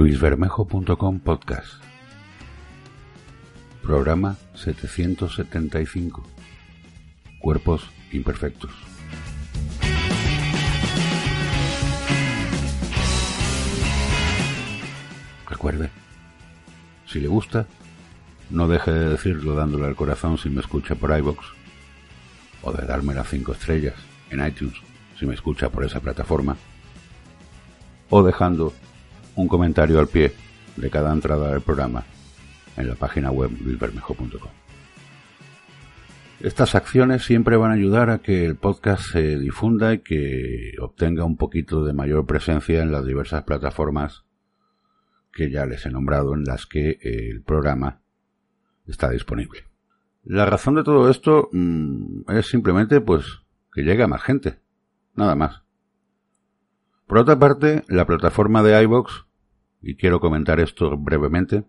luisbermejo.com podcast. Programa 775 Cuerpos imperfectos. Recuerde, si le gusta, no deje de decirlo dándole al corazón si me escucha por iBox o de darme las 5 estrellas en iTunes si me escucha por esa plataforma o dejando un comentario al pie de cada entrada del programa en la página web luisbermejo.com. Estas acciones siempre van a ayudar a que el podcast se difunda y que obtenga un poquito de mayor presencia en las diversas plataformas que ya les he nombrado en las que el programa está disponible. La razón de todo esto mm, es simplemente pues que llegue a más gente, nada más. Por otra parte, la plataforma de iBox y quiero comentar esto brevemente,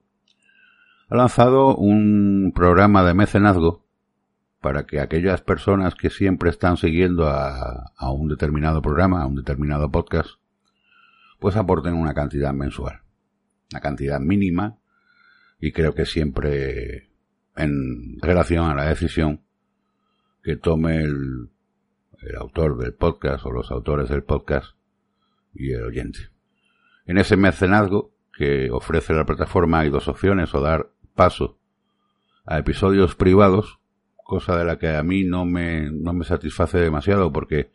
ha lanzado un programa de mecenazgo para que aquellas personas que siempre están siguiendo a, un determinado programa, a un determinado podcast, pues aporten una cantidad mensual. Una cantidad mínima y creo que siempre en relación a la decisión que tome el, el autor del podcast o los autores del podcast y el oyente. En ese mecenazgo que ofrece la plataforma hay dos opciones, o dar paso a episodios privados, cosa de la que a mí no me, no me satisface demasiado porque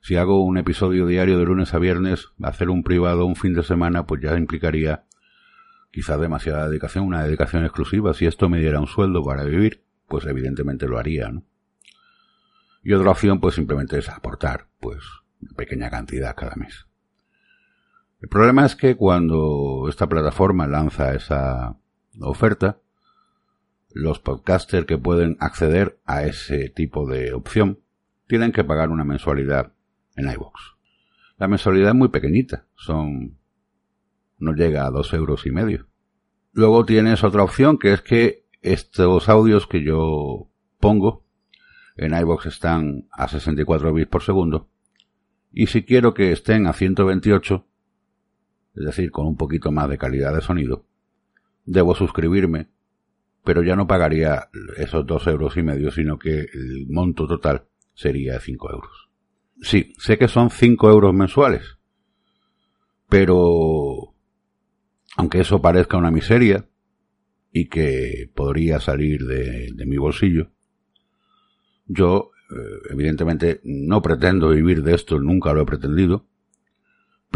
si hago un episodio diario de lunes a viernes, hacer un privado un fin de semana, pues ya implicaría quizás demasiada dedicación, una dedicación exclusiva. Si esto me diera un sueldo para vivir, pues evidentemente lo haría, ¿no? Y otra opción, pues simplemente es aportar, pues, una pequeña cantidad cada mes. El problema es que cuando esta plataforma lanza esa oferta, los podcasters que pueden acceder a ese tipo de opción tienen que pagar una mensualidad en iVoox. La mensualidad es muy pequeñita, son no llega a dos euros y medio. Luego tienes otra opción que es que estos audios que yo pongo en iVoox están a 64 bits por segundo y si quiero que estén a 128 es decir, con un poquito más de calidad de sonido, debo suscribirme, pero ya no pagaría esos dos euros y medio, sino que el monto total sería cinco euros. Sí, sé que son cinco euros mensuales, pero aunque eso parezca una miseria y que podría salir de, de mi bolsillo, yo eh, evidentemente no pretendo vivir de esto, nunca lo he pretendido,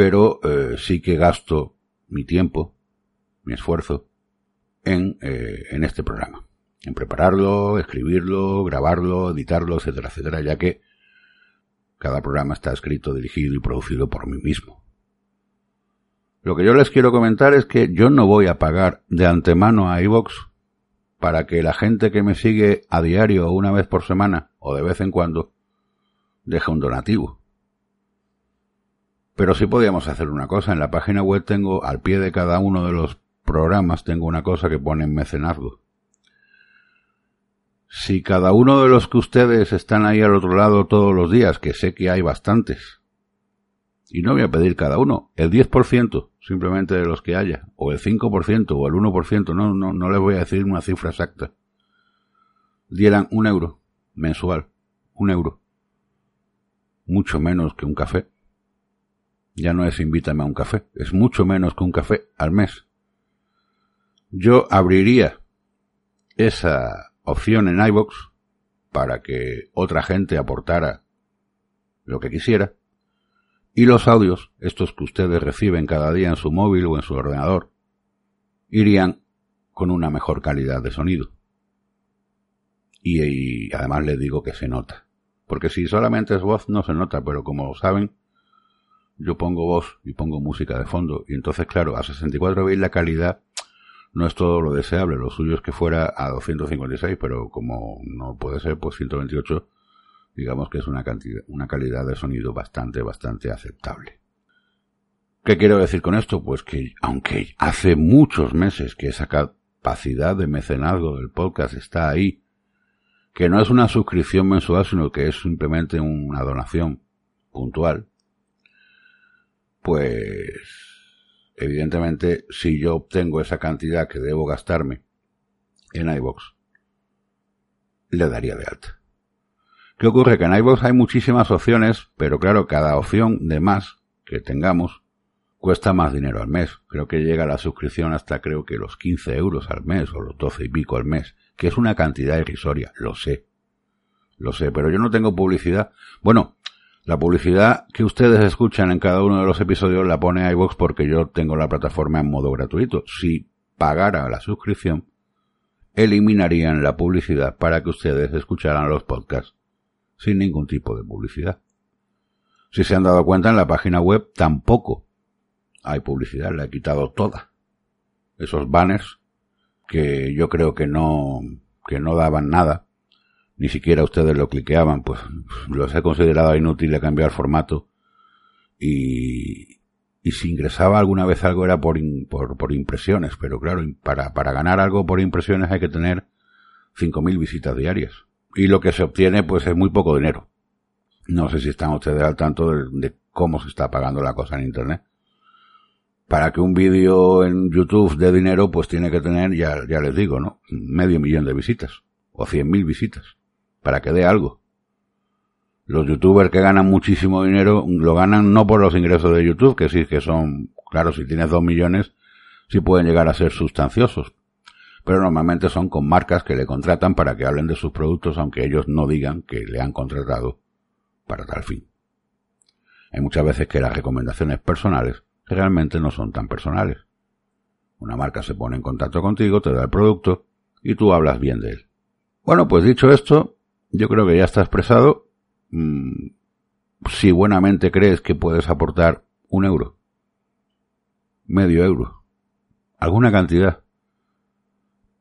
pero eh, sí que gasto mi tiempo, mi esfuerzo en, eh, en este programa, en prepararlo, escribirlo, grabarlo, editarlo, etcétera, etcétera, ya que cada programa está escrito, dirigido y producido por mí mismo. Lo que yo les quiero comentar es que yo no voy a pagar de antemano a iVox para que la gente que me sigue a diario una vez por semana o de vez en cuando deje un donativo. Pero sí podíamos hacer una cosa. En la página web tengo, al pie de cada uno de los programas, tengo una cosa que pone mecenazgo. Si cada uno de los que ustedes están ahí al otro lado todos los días, que sé que hay bastantes, y no voy a pedir cada uno, el 10% simplemente de los que haya, o el 5% o el 1%, no, no, no les voy a decir una cifra exacta, dieran un euro mensual, un euro, mucho menos que un café, ya no es invítame a un café, es mucho menos que un café al mes. Yo abriría esa opción en iBox para que otra gente aportara lo que quisiera y los audios, estos que ustedes reciben cada día en su móvil o en su ordenador, irían con una mejor calidad de sonido. Y, y, además les digo que se nota. Porque si solamente es voz no se nota, pero como saben, yo pongo voz y pongo música de fondo. Y entonces, claro, a 64 bits la calidad no es todo lo deseable. Lo suyo es que fuera a 256, pero como no puede ser, pues 128, digamos que es una cantidad, una calidad de sonido bastante, bastante aceptable. ¿Qué quiero decir con esto? Pues que aunque hace muchos meses que esa capacidad de mecenazgo del podcast está ahí, que no es una suscripción mensual, sino que es simplemente una donación puntual, pues evidentemente si yo obtengo esa cantidad que debo gastarme en iVox, le daría de alta. ¿Qué ocurre? Que en iVox hay muchísimas opciones, pero claro, cada opción de más que tengamos cuesta más dinero al mes. Creo que llega la suscripción hasta creo que los 15 euros al mes o los 12 y pico al mes, que es una cantidad irrisoria, lo sé. Lo sé, pero yo no tengo publicidad. Bueno, la publicidad que ustedes escuchan en cada uno de los episodios la pone iVox porque yo tengo la plataforma en modo gratuito. Si pagara la suscripción, eliminarían la publicidad para que ustedes escucharan los podcasts sin ningún tipo de publicidad. Si se han dado cuenta en la página web tampoco hay publicidad, la he quitado toda. Esos banners que yo creo que no, que no daban nada, ni siquiera ustedes lo cliqueaban, pues los he considerado inútil de cambiar formato y, y si ingresaba alguna vez algo era por, por, por impresiones, pero claro, para, para ganar algo por impresiones hay que tener 5.000 visitas diarias. Y lo que se obtiene pues es muy poco dinero. No sé si están ustedes al tanto de cómo se está pagando la cosa en Internet para que un vídeo en YouTube dé dinero, pues tiene que tener, ya, ya les digo, ¿no? Medio millón de visitas. O cien mil visitas. Para que dé algo. Los youtubers que ganan muchísimo dinero, lo ganan no por los ingresos de YouTube, que sí que son, claro, si tienes dos millones, sí pueden llegar a ser sustanciosos. Pero normalmente son con marcas que le contratan para que hablen de sus productos, aunque ellos no digan que le han contratado para tal fin. Hay muchas veces que las recomendaciones personales realmente no son tan personales. Una marca se pone en contacto contigo, te da el producto y tú hablas bien de él. Bueno, pues dicho esto, yo creo que ya está expresado. Mm, si buenamente crees que puedes aportar un euro, medio euro, alguna cantidad,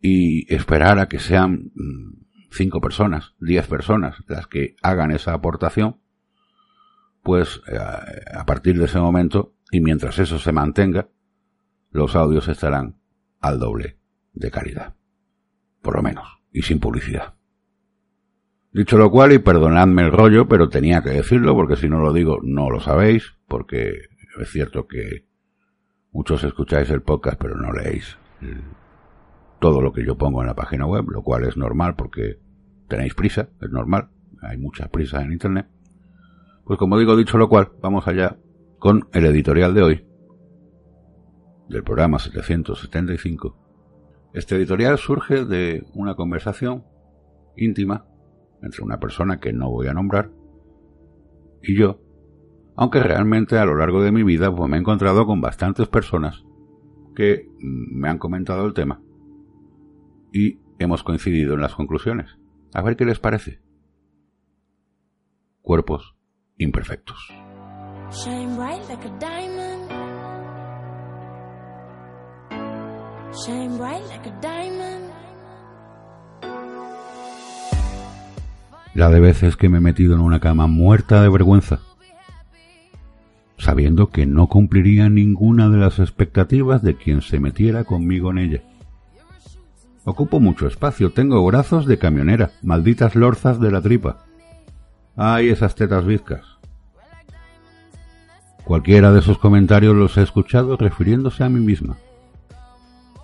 y esperar a que sean mm, cinco personas, diez personas las que hagan esa aportación, pues eh, a partir de ese momento y mientras eso se mantenga, los audios estarán al doble de calidad. Por lo menos, y sin publicidad. Dicho lo cual, y perdonadme el rollo, pero tenía que decirlo, porque si no lo digo no lo sabéis, porque es cierto que muchos escucháis el podcast pero no leéis todo lo que yo pongo en la página web, lo cual es normal porque tenéis prisa, es normal, hay mucha prisa en Internet. Pues como digo, dicho lo cual, vamos allá con el editorial de hoy, del programa 775. Este editorial surge de una conversación íntima entre una persona que no voy a nombrar y yo, aunque realmente a lo largo de mi vida pues, me he encontrado con bastantes personas que me han comentado el tema y hemos coincidido en las conclusiones. A ver qué les parece. Cuerpos imperfectos. La de veces que me he metido en una cama muerta de vergüenza, sabiendo que no cumpliría ninguna de las expectativas de quien se metiera conmigo en ella. Ocupo mucho espacio, tengo brazos de camionera, malditas lorzas de la tripa. Ay, esas tetas bizcas. Cualquiera de esos comentarios los he escuchado refiriéndose a mí misma,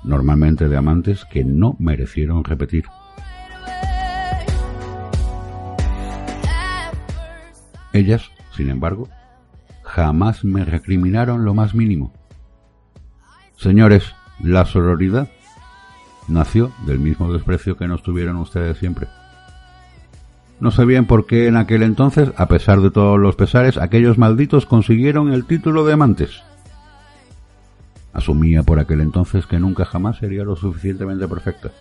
normalmente de amantes que no merecieron repetir. Ellas, sin embargo, jamás me recriminaron lo más mínimo. Señores, la sororidad nació del mismo desprecio que nos tuvieron ustedes siempre. No sé bien por qué en aquel entonces, a pesar de todos los pesares, aquellos malditos consiguieron el título de amantes. Asumía por aquel entonces que nunca jamás sería lo suficientemente perfecta.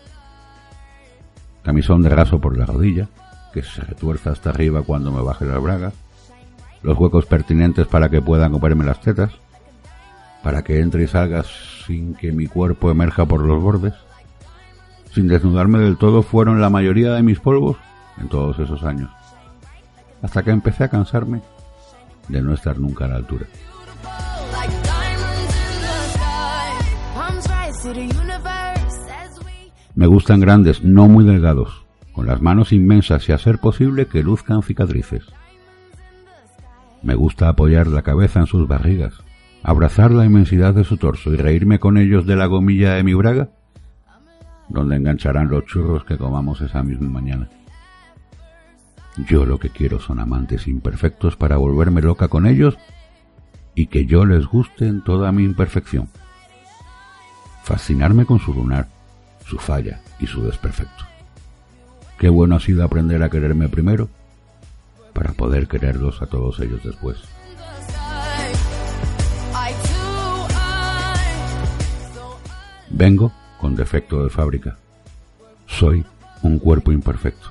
Camisón de raso por la rodilla, que se retuerza hasta arriba cuando me baje la braga. Los huecos pertinentes para que puedan comerme las tetas, para que entre y salga sin que mi cuerpo emerja por los bordes, sin desnudarme del todo, fueron la mayoría de mis polvos en todos esos años, hasta que empecé a cansarme de no estar nunca a la altura. Me gustan grandes, no muy delgados, con las manos inmensas y a ser posible que luzcan cicatrices. Me gusta apoyar la cabeza en sus barrigas, abrazar la inmensidad de su torso y reírme con ellos de la gomilla de mi braga, donde engancharán los churros que comamos esa misma mañana. Yo lo que quiero son amantes imperfectos para volverme loca con ellos y que yo les guste en toda mi imperfección. Fascinarme con su lunar, su falla y su desperfecto. Qué bueno ha sido aprender a quererme primero para poder quererlos a todos ellos después. Vengo con defecto de fábrica. Soy un cuerpo imperfecto.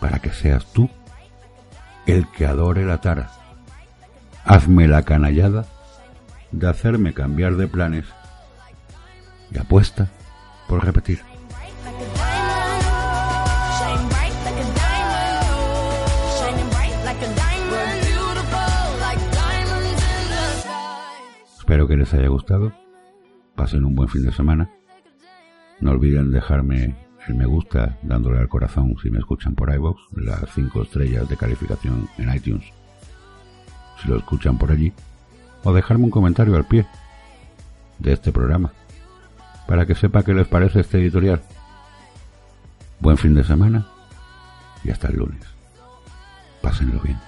Para que seas tú el que adore la tara. Hazme la canallada de hacerme cambiar de planes y apuesta por repetir. Que les haya gustado. Pasen un buen fin de semana. No olviden dejarme el me gusta dándole al corazón si me escuchan por iVoox, las 5 estrellas de calificación en iTunes si lo escuchan por allí, o dejarme un comentario al pie de este programa para que sepa qué les parece este editorial. Buen fin de semana y hasta el lunes. Pásenlo bien.